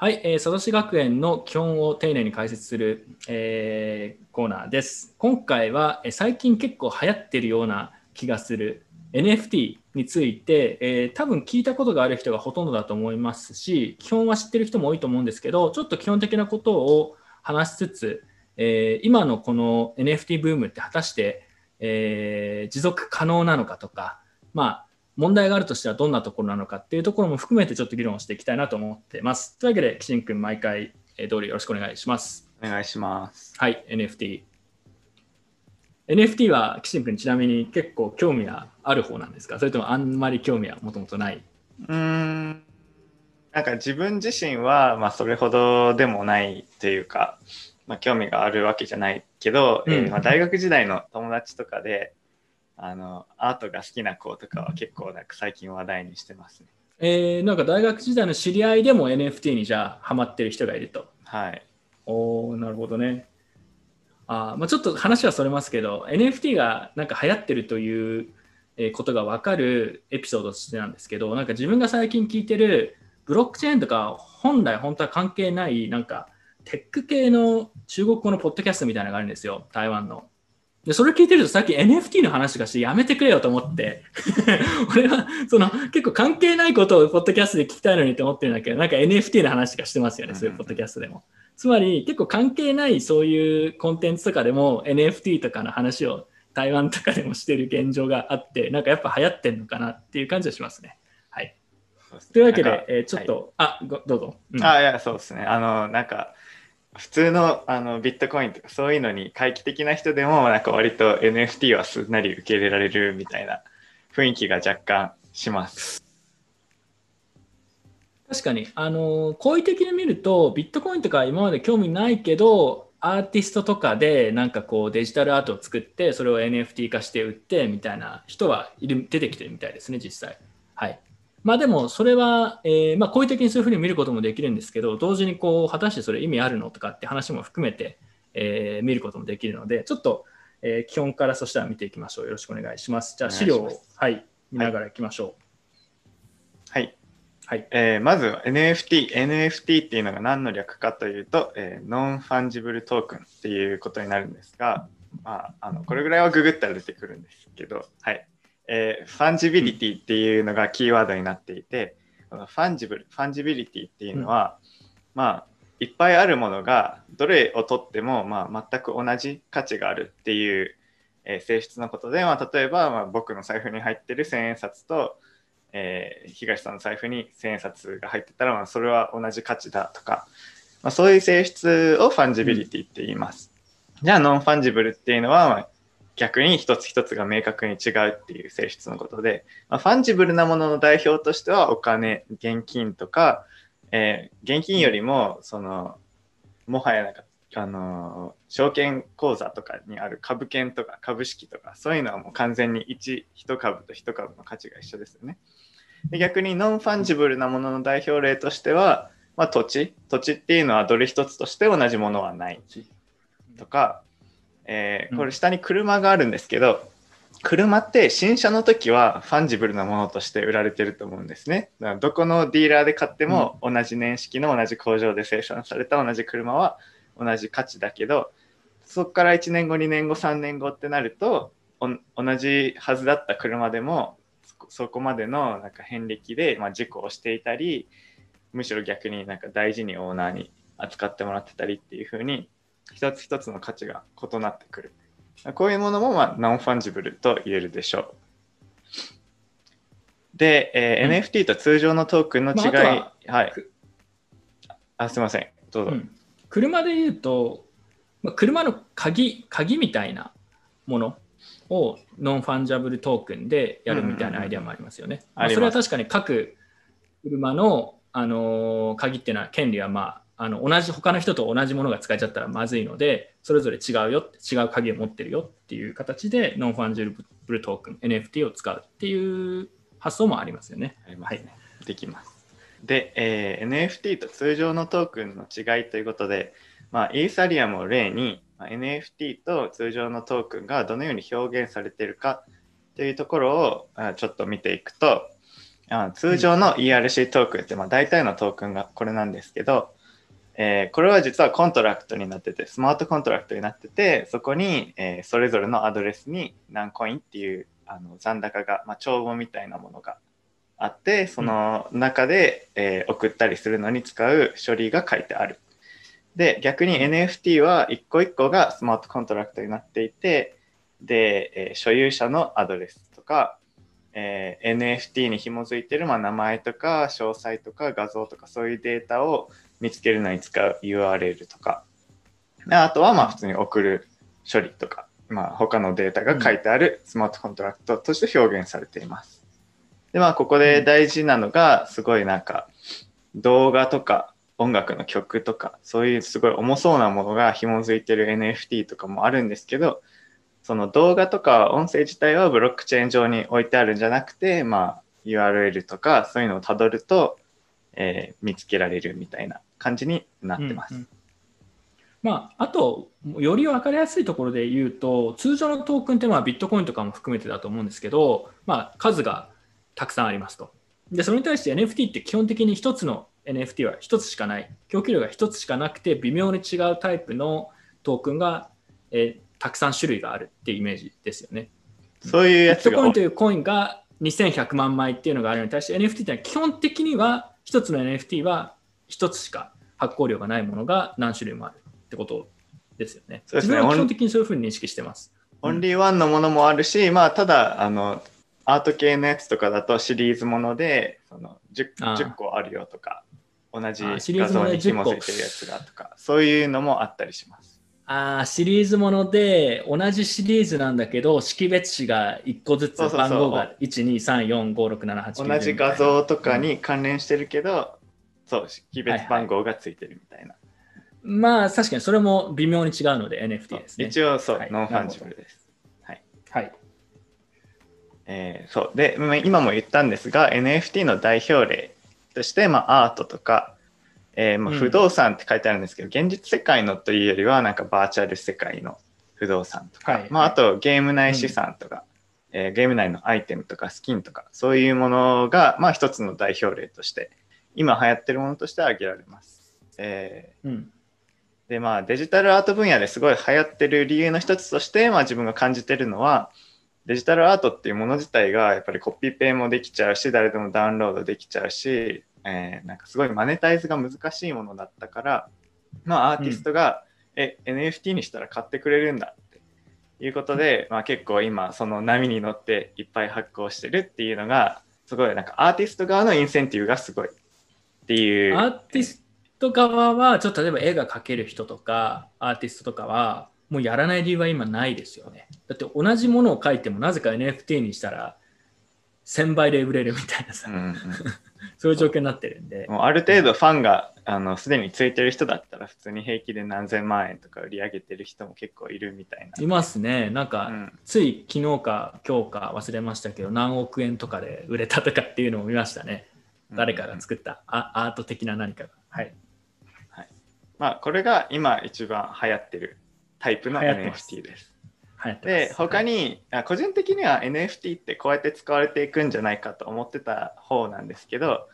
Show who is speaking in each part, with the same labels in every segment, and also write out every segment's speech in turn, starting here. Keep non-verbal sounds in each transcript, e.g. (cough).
Speaker 1: はい、えー、佐渡市学園の基本を丁寧に解説する、えーコーナーです。今回は、えー最近結構流行ってるような気がする NFT について、えー多分聞いたことがある人がほとんどだと思いますし、基本は知ってる人も多いと思うんですけど、ちょっと基本的なことを話しつつ、えー今のこの NFT ブームって果たして、えー持続可能なのかとか、まあ、問題があるとしてはどんなところなのかっていうところも含めてちょっと議論をしていきたいなと思ってます。というわけで、岸君、毎回、えー、通りよろしくお願いします。
Speaker 2: お願いします。
Speaker 1: はい、NFT。NFT は岸君ちなみに結構興味がある方なんですか？それともあんまり興味はもともとない？
Speaker 2: うーん。なんか自分自身は、まあ、それほどでもないというか、まあ、興味があるわけじゃないけど、えー
Speaker 1: うん
Speaker 2: まあ、大学時代の友達とかであのアートが好きな子とかは結構なんか最近話題にしてますね。
Speaker 1: えーなんか大学時代の知り合いでも NFT にじゃあハマってる人がいると。
Speaker 2: はい。
Speaker 1: おーなるほどね。あーまあ、ちょっと話はそれますけど NFT がなんか流行ってるというえーことが分かるエピソードとしてなんですけどなんか自分が最近聞いてるブロックチェーンとか本来本当は関係ないなんかテック系の中国語のポッドキャストみたいなのがあるんですよ台湾の。でそれ聞いてるとさっき NFT の話がしてやめてくれよと思って。(laughs) 俺はその結構関係ないことをポッドキャストで聞きたいのにと思ってるんだけどなんか NFT の話がしてますよねそういうポッドキャストでも。つまり結構関係ないそういうコンテンツとかでも NFT とかの話を台湾とかでもしてる現状があってなんかやっぱ流行ってんのかなっていう感じはしますね。はい、というわけでえーちょっと、あごどうぞ。うん。
Speaker 2: あいやそうですね。あのなんか普通のあのビットコインとかそういうのに回帰的な人でもなんか割と NFT はすんなり受け入れられるみたいな雰囲気が若干します。
Speaker 1: 確かに、あの好意的に見るとビットコインとか今まで興味ないけどアーティストとかでなんかこうデジタルアートを作ってそれを NFT 化して売ってみたいな人はいる出てきてるみたいですね実際。はいまあでもそれは、えーまあ、好意的にそういうふうに見ることもできるんですけど同時にこう果たしてそれ意味あるのとかって話も含めて、えー見ることもできるのでちょっと、えー基本からそしたら見ていきましょうよろしくお願いします。じゃあ資料をはい、見ながらいきましょ
Speaker 2: はい、
Speaker 1: う。はい、
Speaker 2: えーまずは NFT。NFT っていうのが何の略かというと、えー non-fungible token っていうことになるんですが、まあ、あのこれぐらいはググったら出てくるんですけど、はいえー fungibility っていうのがキーワードになっていて、この fungible、fungibility っていうのは、まあ、いっぱいあるものがどれをとっても、まあ、全く同じ価値があるっていう、えー性質のことで、まあ、例えば、まあ、僕の財布に入ってる千円札と、えー東さんの財布に千円札が入ってたら、まあ、それは同じ価値だとか、まあ、そういう性質を fungibility って言います。じゃあ non-fungible っていうのは、まあ逆に一つ一つが明確に違うっていう性質のことで、まあ、 fungible なものの代表としてはお金現金とか、えー現金よりもそのもはやなんかあの証券口座とかにある株券とか株式とかそういうのはもう完全に 1, 1株と1株の価値が一緒ですよね。で逆に non-fungible なものの代表例としては、まあ、土地土地っていうのはどれ一つとして同じものはないとか、えーこれ下に車があるんですけど、車って新車の時は fungible なものとして売られてると思うんですね。だからどこのディーラーで買っても同じ年式の同じ工場で生産された同じ車は同じ価値だけどそこから1年後2年後3年後ってなるとお同じはずだった車でもそそこまでのなんか遍歴で、まあ、事故をしていたりむしろ逆になんか大事にオーナーに扱ってもらってたりっていう風に一つ一つの価値が異なってくる。こういうものも、まあ、 non-fungible と言えるでしょう。で、えー
Speaker 1: うん
Speaker 2: NFT と通常のトークンの違い、
Speaker 1: まあは
Speaker 2: はい
Speaker 1: く。
Speaker 2: あ、すみません。どうぞ。
Speaker 1: うん車で言うと、まあ、車の鍵鍵みたいなものをノンファンジブルトークンでやるみたいなアイデアもありますよね。それは確かに各車の、あのー鍵っていうのは権利は、まあ、あの同じ他の人と同じものが使えちゃったらまずいのでそれぞれ違うよ違う鍵を持ってるよっていう形でノンファンジャブルトークン NFT を使うっていう発想もありますよね。
Speaker 2: ありますね。できます。で、えー NFT と通常のトークンの違いということで、まあ、イーサリアムを例に、まあ NFT と通常のトークンがどのように表現されているかというところをあちょっと見ていくと、あ通常の ERC トークンって、まあ、大体のトークンがこれなんですけど、えー、これは実はコントラクトになってて、スマートコントラクトになってて、そこに、えー、それぞれのアドレスに何コインっていうあの残高が、まあ、帳簿みたいなものがあって、その中で、えー、送ったりするのに使う処理が書いてある。で、逆に NFT は一個一個がスマートコントラクトになっていて、で、え所有者のアドレスとか、え、NFT に紐づいてる、まあ、名前とか詳細とか画像とかそういうデータを見つけるのに使う URL とか、あとはまあ普通に送る処理とか、まあ、他のデータが書いてあるスマートコントラクトとして表現されています。で、まあ、ここで大事なのが、すごいなんか、動画とか音楽の曲とか、そういうすごい重そうなものが紐づいてる NFT とかもあるんですけど、その動画とか音声自体はブロックチェーン上に置いてあるんじゃなくて、まあ、URL とかそういうのをたどると、えー、見つけられるみたいな感じになってます。うんうん、
Speaker 1: まあ、あと、より分かりやすいところで言うと、通常のトークンってまあビットコインとかも含めてだと思うんですけど、まあ、数がたくさんありますと。で、それに対して NFT って基本的に1つの NFT は1つしかない。供給量が1つしかなくて、微妙に違うタイプのトークンが、えー、たくさん種類があるっていうイメージですよね。
Speaker 2: そういうやつ
Speaker 1: が。ビットコインというコインが2100万枚っていうのがあるのに対して NFT ってのは基本的には1つの NFT は1つしか発行量がないものが何種類もあるってことですよね。そうですね。自分は基本的にそういうふうに認識してます。
Speaker 2: オンリーワンのものもあるし、まあ、ただ、あの、アート系のやつとかだとシリーズものでその 10, 10個あるよとか、同じ画像に紐づいてるやつがとか、そういうのもあったりします。
Speaker 1: あシリーズもので同じシリーズなんだけど識別紙が1個ずつ番号が123456789
Speaker 2: 同じ画像とかに関連してるけど、そう識別番号がついてるみたいな、はい
Speaker 1: はい、まあ確かにそれも微妙に違うので NFT ですね。
Speaker 2: 一応そう、はい、ノンファンジブルです。はい、
Speaker 1: はい。
Speaker 2: えー、そう。で今も言ったんですが NFT の代表例として、まあ、アートとかえーまあ、不動産って書いてあるんですけど、うん、現実世界のというよりはなんかバーチャル世界の不動産とか、はい、まあ、あとゲーム内資産とか、うん、えー、ゲーム内のアイテムとかスキンとかそういうものが、まあ、一つの代表例として今流行ってるものとして挙げられます。えー、うん、でまあデジタルアート分野ですごい流行ってる理由の一つとして、まあ、自分が感じてるのはデジタルアートっていうもの自体がやっぱりコピペもできちゃうし誰でもダウンロードできちゃうしえー、なんかすごいマネタイズが難しいものだったから、まあ、アーティストが、うん、え NFT にしたら買ってくれるんだっていうことで、まあ、結構今その波に乗っていっぱい発行してるっていうのがすごいなんかアーティスト側のインセンティブがすごいっていう。
Speaker 1: アーティスト側はちょっと例えば絵が描ける人とかアーティストとかはもうやらない理由は今ないですよね。だって同じものを描いてもなぜか NFT にしたら1000倍で売れるみたいなさ、うんうん、そういう状況になってるんで。
Speaker 2: もうある程度ファンがあのすでについてる人だったら普通に平気で何千万円とか売り上げてる人も結構いるみたいな。
Speaker 1: いますね。なんか、うん、つい昨日か今日か忘れましたけど何億円とかで売れたとかっていうのも見ましたね。誰かが作った、アアート的な何かが。はい。
Speaker 2: はい、まあこれが今一番流行ってるタイプの NFT です。で他に、はい、個人的には NFT ってこうやって使われていくんじゃないかと思ってた方なんですけど、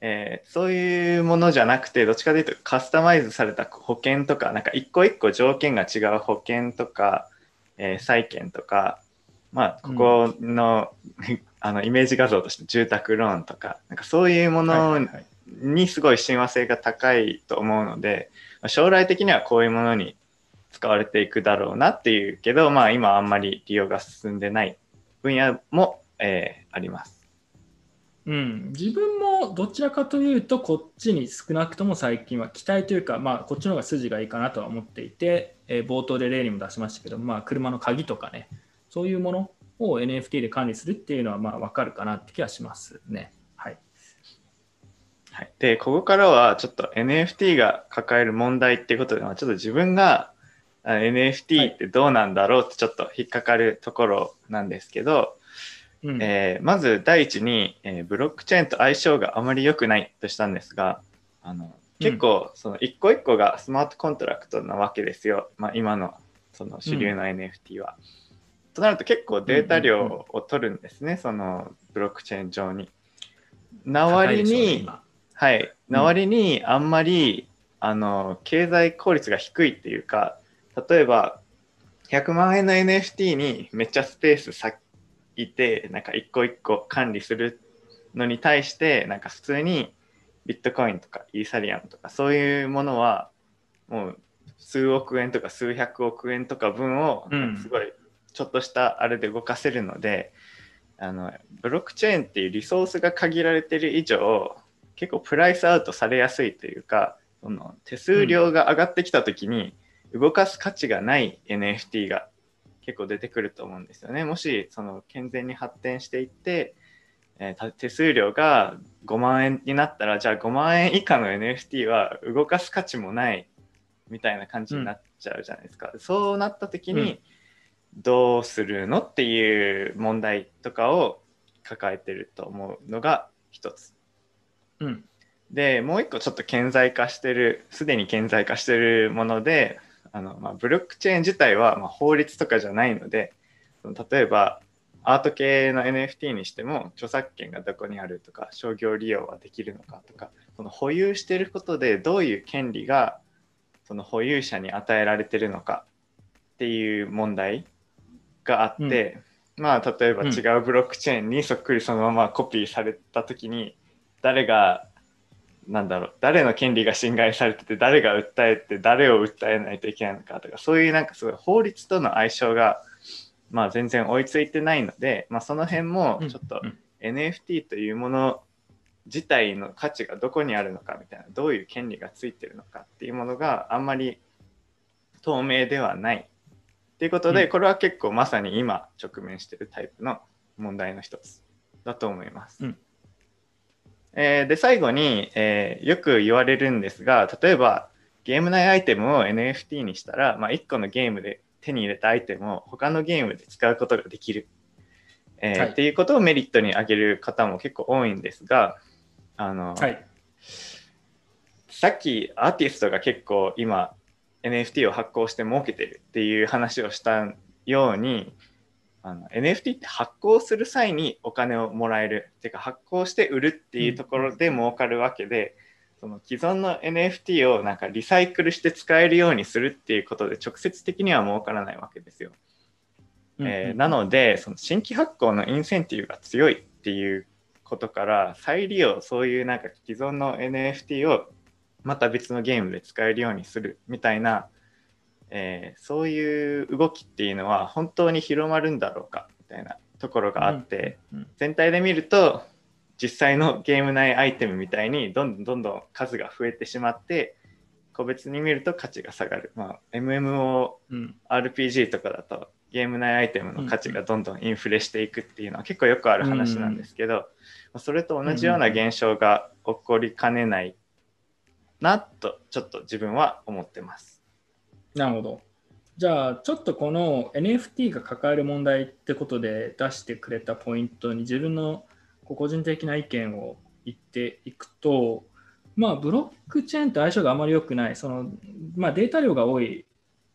Speaker 2: えー、そういうものじゃなくてどっちかというとカスタマイズされた保険とかなんか一個一個条件が違う保険とか、えー、債券とかまあここのうん、(laughs) あのイメージ画像として住宅ローンとかなんかそういうものにすごい親和性が高いと思うので将来的にはこういうものに使われていくだろうなっていうけど、まあ、今あんまり利用が進んでない分野も、えー、あります。
Speaker 1: うん、自分もどちらかというとこっちに少なくとも最近は期待というか、まあ、こっちの方が筋がいいかなとは思っていて、えー、冒頭で例にも出しましたけど、まあ、車の鍵とかねそういうものを NFT で管理するっていうのはまあ分かるかなって気がしますね。はい、
Speaker 2: はい、でここからはちょっと NFT が抱える問題っていうことでちょっと自分が NFT ってどうなんだろうってちょっと引っかかるところなんですけど、うん、えー、まず第一に、えー、ブロックチェーンと相性があまり良くないとしたんですがあの結構その一個一個がスマートコントラクトなわけですよ、まあ、今のその主流の NFT は。うん、となると結構データ量を取るんですね、そのブロックチェーン上に。な割
Speaker 1: 高いでしょうね
Speaker 2: に、
Speaker 1: 今。
Speaker 2: はい、な割にあんまり、あの経済効率が低いっていうか例えば100万円の NFT にめっちゃスペース割いてなんか一個一個管理するのに対してなんか普通にビットコインとかイーサリアムとかそういうものはもう数億円とか数百億円とか分をすごいちょっとしたあれで動かせるので、あのブロックチェーンっていうリソースが限られてる以上結構プライスアウトされやすいというかその手数料が上がってきた時に動かす価値がない NFT が結構出てくると思うんですよね。もしその健全に発展していって、えーた手数料が5万円になったらじゃあ5万円以下の NFT は動かす価値もないみたいな感じになっちゃうじゃないですか。そうなった時
Speaker 1: うん
Speaker 2: にどうするのっていう問題とかを抱えてると思うのが一つ。
Speaker 1: うん。
Speaker 2: でもう一個ちょっと顕在化してるすでに顕在化してるものであの、まあ、ブロックチェーン自体は、まあ、法律とかじゃないのでその例えばアート系の NFT にしても著作権がどこにあるとか商業利用はできるのかとかその保有してることでどういう権利がその保有者に与えられてるのかっていう問題があって、まあ例えば
Speaker 1: うん。
Speaker 2: 違うブロックチェーンにそっくりそのままコピーされた時に誰がなんだろう誰の権利が侵害されてて誰が訴えて誰を訴えないといけないのかとかそういうなんかすごい法律との相性がまあ全然追いついてないので、まあ、その辺もちょっと
Speaker 1: うん。
Speaker 2: NFT というもの自体の価値がどこにあるのかみたいなどういう権利がついてるのかっていうものがあんまり透明ではないっていうことで、
Speaker 1: うん。
Speaker 2: これは結構まさに今直面しているタイプの問題の一つだと思います。
Speaker 1: うん
Speaker 2: えーで最後に、えーよく言われるんですが例えばゲーム内アイテムを NFT にしたら、まあ、1個のゲームで手に入れたアイテムを他のゲームで使うことができる、えー
Speaker 1: はい
Speaker 2: っていうことをメリットに挙げる方も結構多いんですがあの、
Speaker 1: はい。
Speaker 2: さっきアーティストが結構今 NFT を発行して儲けてるっていう話をしたようにあの NFT って発行する際にお金をもらえるっていうか発行して売るっていうところで儲かるわけで、その既存の NFT をなんかリサイクルして使えるようにするっていうことで直接的には儲からないわけですよ。えーなのでその新規発行のインセンティブが強いっていうことから再利用そういうなんか既存の NFT をまた別のゲームで使えるようにするみたいな、えーそういう動きっていうのは本当に広まるんだろうかみたいなところがあって、
Speaker 1: うん。うん。
Speaker 2: 全体で見ると実際のゲーム内アイテムみたいにどんどんどんどん数が増えてしまって個別に見ると価値が下がる、まあ、MMO
Speaker 1: うん。
Speaker 2: RPG とかだとゲーム内アイテムの価値がどんどんインフレしていくっていうのは結構よくある話なんですけど、まあそれと同じような現象が起こりかねないなとちょっと自分は思ってます。
Speaker 1: なるほど。じゃあ、ちょっとこの NFT が抱える問題ってことで出してくれたポイントに自分の個人的な意見を言っていくと、まあ、ブロックチェーンと相性があまり良くない、そのまあ、データ量が多い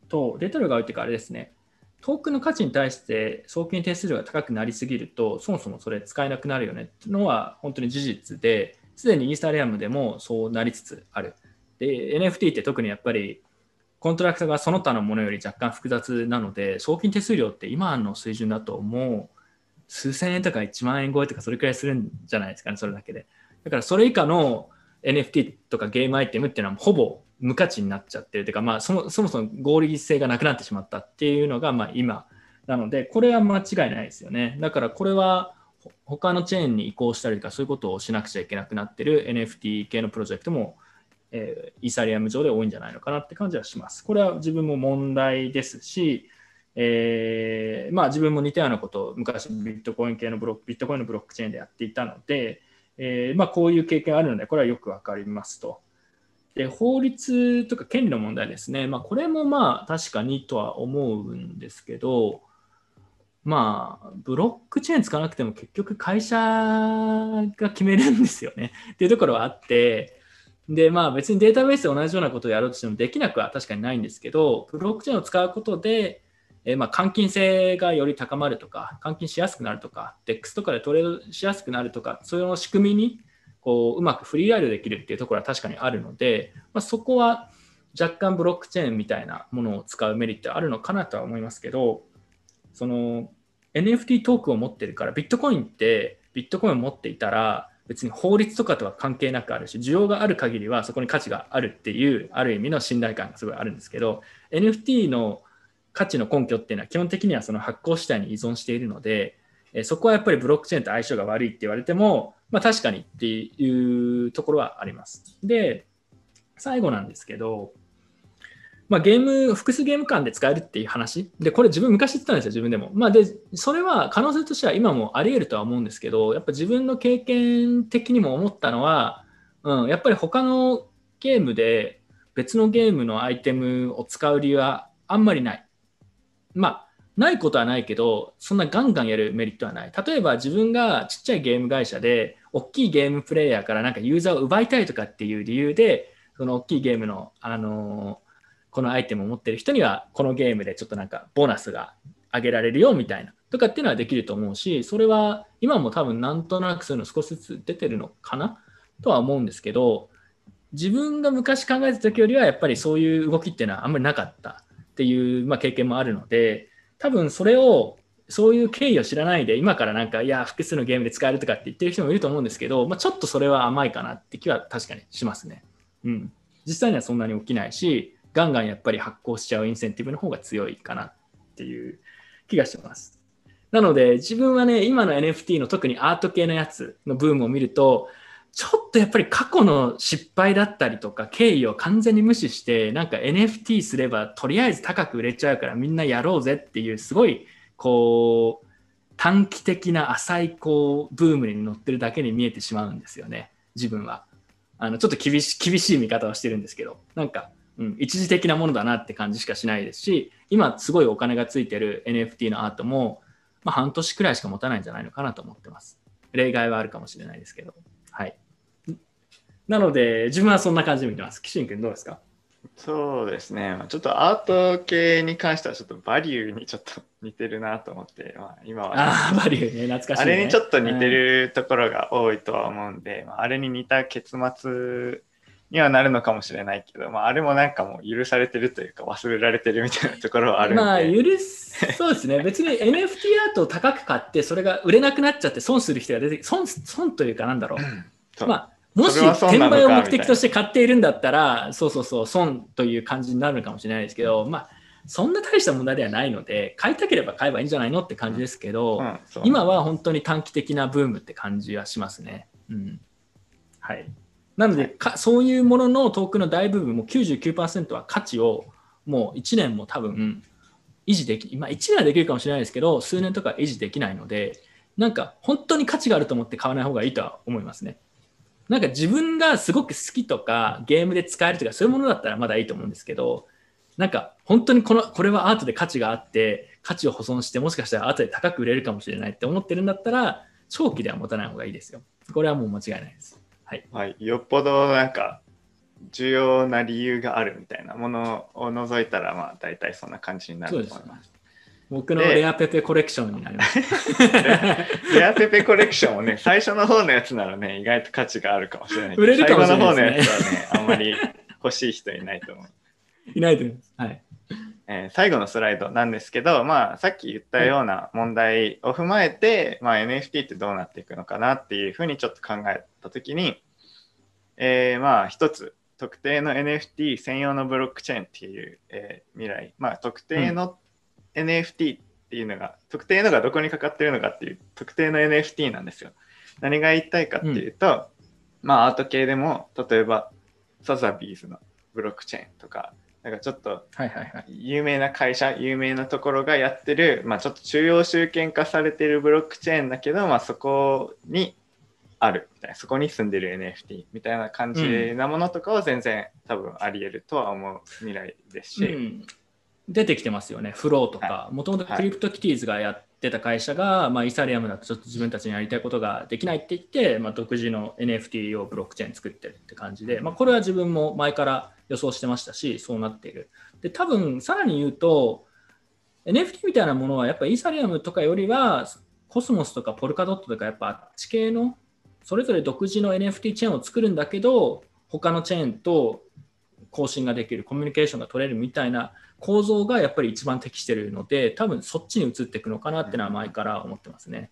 Speaker 1: と、データ量が多いっていうか、あれですね、トークンの価値に対して送金手数料が高くなりすぎると、そもそもそれ使えなくなるよねっていうのは本当に事実で、すでにイーサリアムでもそうなりつつある。で、NFT って特にやっぱりコントラクトがその他のものより若干複雑なので、送金手数料って今の水準だともう数千円とか1万円超えとかそれくらいするんじゃないですかね、それだけで。だからそれ以下の NFT とかゲームアイテムっていうのはほぼ無価値になっちゃってるというか、まあ、そもそもそも合理性がなくなってしまったっていうのがまあ今なので、これは間違いないですよね。だからこれは他のチェーンに移行したりとかそういうことをしなくちゃいけなくなってる NFT 系のプロジェクトもえーイーサリアム上で多いんじゃないのかなって感じはします。これは自分も問題ですし、えーまあ、自分も似たようなことを昔ビットコイン系のブロック、ビットコインのブロックチェーンでやっていたので、えーまあ、こういう経験あるので、これはよくわかりますと。で、法律とか権利の問題ですね。まあ、これもまあ確かにとは思うんですけど、まあ、ブロックチェーン使わなくても結局会社が決めるんですよね。っていうところはあって、で、まあ別にデータベースで同じようなことをやろうとしてもできなくは確かにないんですけど、ブロックチェーンを使うことで、えーまあ換金性がより高まるとか、換金しやすくなるとか、DEX とかでトレードしやすくなるとか、そういう仕組みにこううまくフリーライドできるっていうところは確かにあるので、まあ、そこは若干ブロックチェーンみたいなものを使うメリットあるのかなとは思いますけどその NFT トークを持ってるからビットコインってビットコインを持っていたら別に法律とかとは関係なくあるし需要がある限りはそこに価値があるっていうある意味の信頼感がすごいあるんですけど NFT の価値の根拠っていうのは基本的にはその発行主体に依存しているのでそこはやっぱりブロックチェーンと相性が悪いって言われても、まあ、確かにっていうところはあります。で最後なんですけどまあ、ゲーム、複数ゲーム間で使えるっていう話。で、これ自分昔言ってたんですよ、自分でも。まあ、で、それは可能性としては今もあり得るとは思うんですけど、やっぱ自分の経験的にも思ったのは、うん、やっぱり他のゲームで別のゲームのアイテムを使う理由はあんまりない。まあ、ないことはないけど、そんなガンガンやるメリットはない。例えば自分がちっちゃいゲーム会社で、大きいゲームプレイヤーからなんかユーザーを奪いたいとかっていう理由で、その大きいゲームの、あのーこのアイテムを持ってる人にはこのゲームでちょっとなんかボーナスが上げられるよみたいなとかっていうのはできると思うしそれは今も多分なんとなくそういうの少しずつ出てるのかなとは思うんですけど自分が昔考えた時よりはやっぱりそういう動きっていうのはあんまりなかったっていう、まあ、経験もあるので多分それをそういう経緯を知らないで今からなんかいや複数のゲームで使えるとかって言ってる人もいると思うんですけど、まあ、ちょっとそれは甘いかなって気は確かにしますね。うん、実際にはそんなに起きないしガンガンやっぱり発行しちゃうインセンティブの方が強いかなっていう気がします。なので自分はね、今の NFT の特にアート系のやつのブームを見ると、ちょっとやっぱり過去の失敗だったりとか経緯を完全に無視してなんか NFT すればとりあえず高く売れちゃうからみんなやろうぜっていうすごいこう短期的な浅いこうブームに乗ってるだけに見えてしまうんですよね。自分は。あのちょっと厳し厳しい見方をしてるんですけど。なんかうん、一時的なものだなって感じしかしないですし今すごいお金がついてる NFT のアートも、まあ、半年くらいしか持たないんじゃないのかなと思ってます。例外はあるかもしれないですけど。はい。なので自分はそんな感じで見てます。岸君どうですか？
Speaker 2: そうですね、ちょっとアート系に関してはちょっとバリューにちょっと似てるなと思って、まあ、今は、
Speaker 1: あバリューね懐かしい、ね、
Speaker 2: あれにちょっと似てるところが多いとは思うんで、まあ、あれに似た結末にはなるのかもしれないけど、まあ、あれもなんかもう許されてるというか忘れられてるみたいなところはあるんで。
Speaker 1: まあ、許す、そうですね。(laughs) 別に NFT アートを高く買って、それが売れなくなっちゃって損する人が出て、損、損というかなんだろう。まあ、もし転売を目的として買っているんだったら、そうそうそう、損という感じになるのかもしれないですけど、まあ、そんな大した問題ではないので、買いたければ買えばいいんじゃないのって感じですけど、うんうん、今は本当に短期的なブームって感じはしますね。うん。はい。なのでか、そういうもののトークの大部分も99%は価値をもう1年も多分維持でき、まあ、1年はできるかもしれないですけど、数年とか維持できないので、なんか本当に価値があると思って買わない方がいいとは思いますね。なんか自分がすごく好きとかゲームで使えるとかそういうものだったらまだいいと思うんですけど、なんか本当にこのこれはアートで価値があって価値を保存してもしかしたら後で高く売れるかもしれないって思ってるんだったら長期では持たない方がいいですよ。これはもう間違いないです。はい、
Speaker 2: はい、よっぽどなんか重要な理由があるみたいなものを除いたらまあ大体そんな感じになると思います。
Speaker 1: 僕のレアペペコレクションになります。(laughs)
Speaker 2: レアペペコレクションもね、最初の方のやつならね、意外と価値があるかもしれない
Speaker 1: 売れるかもしれ
Speaker 2: ない、ね、最後の方のやつはね、あんまり欲しい人いないと思う。(laughs)
Speaker 1: いないと思います。はい。
Speaker 2: えー、最後のスライドなんですけど、まあ、さっき言ったような問題を踏まえて、まあ、NFT ってどうなっていくのかなっていうふうにちょっと考えたときに、えー、まあ一つ特定の NFT 専用のブロックチェーンっていう、えー、未来、まあ、特定の NFT っていうのが、うん、特定のがどこにかかってるのかっていう特定の NFT なんですよ。何が言いたいかっていうと、うん、まあアート系でも例えばサザビーズのブロックチェーンとかなんかちょっと有名な会社、有名なところがやってる、まあ、ちょっと中央集権化されてるブロックチェーンだけど、まあ、そこにあるみたいな、そこに住んでる NFT みたいな感じなものとかは全然、多分あり得るとは思う未来ですし。うん、
Speaker 1: 出てきてますよね、 Flow とか。もともと CryptoKitties がやってた会社が、はい、まあ、イーサリアムだとちょっと自分たちにやりたいことができないって言って、まあ、独自の NFT をブロックチェーン作ってるって感じで、まあ、これは自分も前から予想してましたし、そうなっている。で、多分さらに言うと、NFT みたいなものはやっぱイーサリアムとかよりはコスモスとかポルカドットとかやっぱあっち系のそれぞれ独自の NFT チェーンを作るんだけど、他のチェーンと更新ができる、コミュニケーションが取れるみたいな構造がやっぱり一番適してるので、多分そっちに移っていくのかなっていうのは前から思ってますね。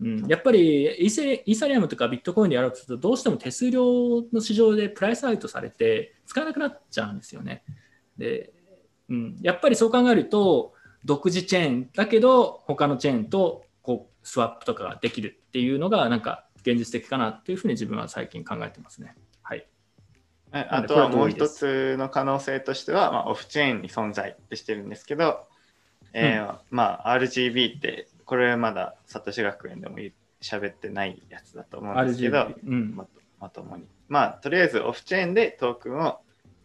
Speaker 1: うん、やっぱりイーセイーサリアムとかビットコインでやろうとすると、どうしても手数料の市場でプライスアウトされて使えなくなっちゃうんですよね。でうん、やっぱりそう考えると、独自チェーンだけど、他のチェーンとこうスワップとかができるっていうのが、なんか現実的かなっていうふうに自分は最近考えてますね。はい。
Speaker 2: あとはもう一つの可能性としては、まあ、オフチェーンに存在ってしてるんですけど、えー、うん、まあ、RGB ってこれまだサトシ学園でも喋ってないやつだと思うんですけど、うん、ままともに。まあ、とりあえずオフチェーンでトークンを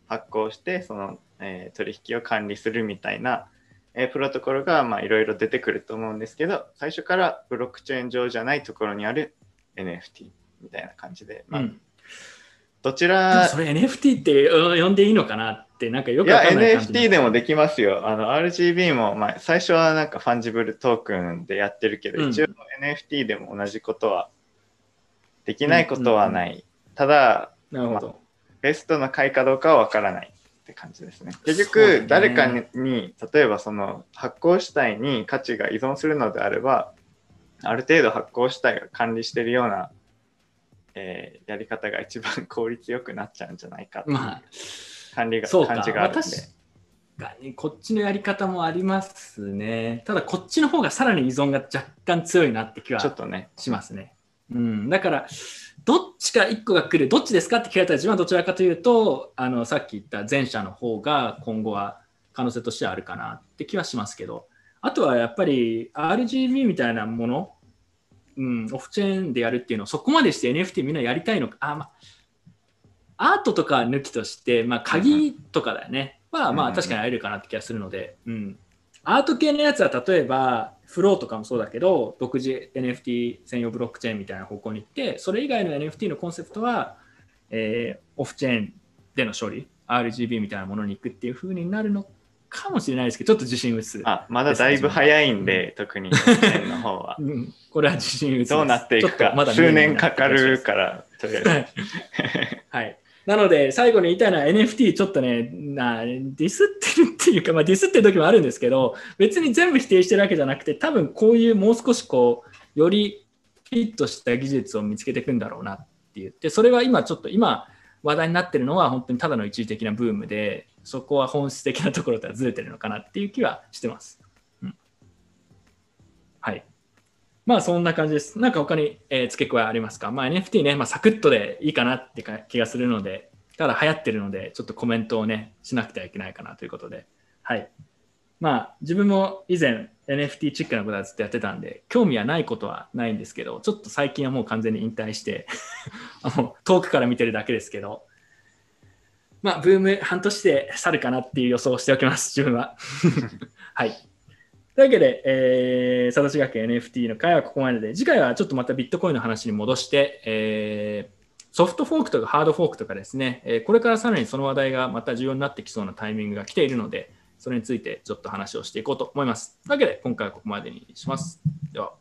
Speaker 2: 発行して、その、えー、取引を管理するみたいな、えー、プロトコルがいろいろ出てくると思うんですけど、最初からブロックチェーン上じゃないところにある NFT みたいな感じで、まあ、うん、どちら？
Speaker 1: それ NFT って呼んでいいのかなってなんかよく
Speaker 2: いや NFT でもできますよ。あの RGB も、まあ、最初はなんかファンジブルトークンでやってるけど、うん、一応 NFT でも同じことはできないことはない。うんうん、ただ、
Speaker 1: なるほど、まあ、
Speaker 2: ベストの解かどうかはわからないって感じですね。結局、誰かに、ね、例えばその発行主体に価値が依存するのであれば、ある程度発行主体が管理してるような、えー、やり方が一番効率よくなっちゃうんじゃないかっていう管理が、まあ、感じがあるんで。確
Speaker 1: かにこっちのやり方もありますね。ただこっちの方がさらに依存が若干強いなって気はちょっとねしますね。うん、だからどっちか1個が来るどっちですかって聞かれたら自分はどちらかというとあのさっき言った前者の方が今後は可能性としてはあるかなって気はしますけどあとはやっぱり RGB みたいなものうん、オフチェーンでやるっていうのをそこまでして NFT みんなやりたいのか、あ、まあ、アートとか抜きとして、まあ、鍵とかだよね。は、まあ、確かに会えるかなって気がするので、うん。アート系のやつは例えば、フローとかもそうだけど、独自 NFT 専用ブロックチェーンみたいな方向に行って、それ以外の NFT のコンセプトは、えー、オフチェーンでの処理、RGB みたいなものに行くっていう風になるのかもしれないですけど、ちょっと自信薄、
Speaker 2: あ、まだだいぶ早いんで、うん、特にの方は、(laughs)
Speaker 1: うん。これは自信薄
Speaker 2: どうなっていくか、まだ数年かかるから、とりあえず。(laughs)
Speaker 1: はい。なので、最後に言いたいのは NFT ちょっとね、なディスってるっていうか、まあ、ディスってる時もあるんですけど、別に全部否定してるわけじゃなくて、多分こういうもう少しこう、よりフィットした技術を見つけていくんだろうなって言って、それは今ちょっと今話題になってるのは本当にただの一時的なブームで、そこは本質的なところとはずれてるのかなっていう気はしてます。うん、はい。まあそんな感じです。なんか他に、えー、付け加えありますか？まあ NFT ね、まあ、サクッとでいいかなってか気がするので、ただ流行ってるので、ちょっとコメントをね、しなくてはいけないかなということで。はい。まあ自分も以前 NFT チックなことはずっとやってたんで、興味はないことはないんですけど、ちょっと最近はもう完全に引退して (laughs) あの遠くから見てるだけですけど、まあ、ブーム半年で去るかなっていう予想をしておきます、自分は。(laughs) はい。というわけで、えー、サトシ学園 NFT の会はここまでで、次回はちょっとまたビットコインの話に戻して、えー、ソフトフォークとかハードフォークとかですね、えー、これからさらにその話題がまた重要になってきそうなタイミングが来ているので、それについてちょっと話をしていこうと思います。というわけで、今回はここまでにします。では。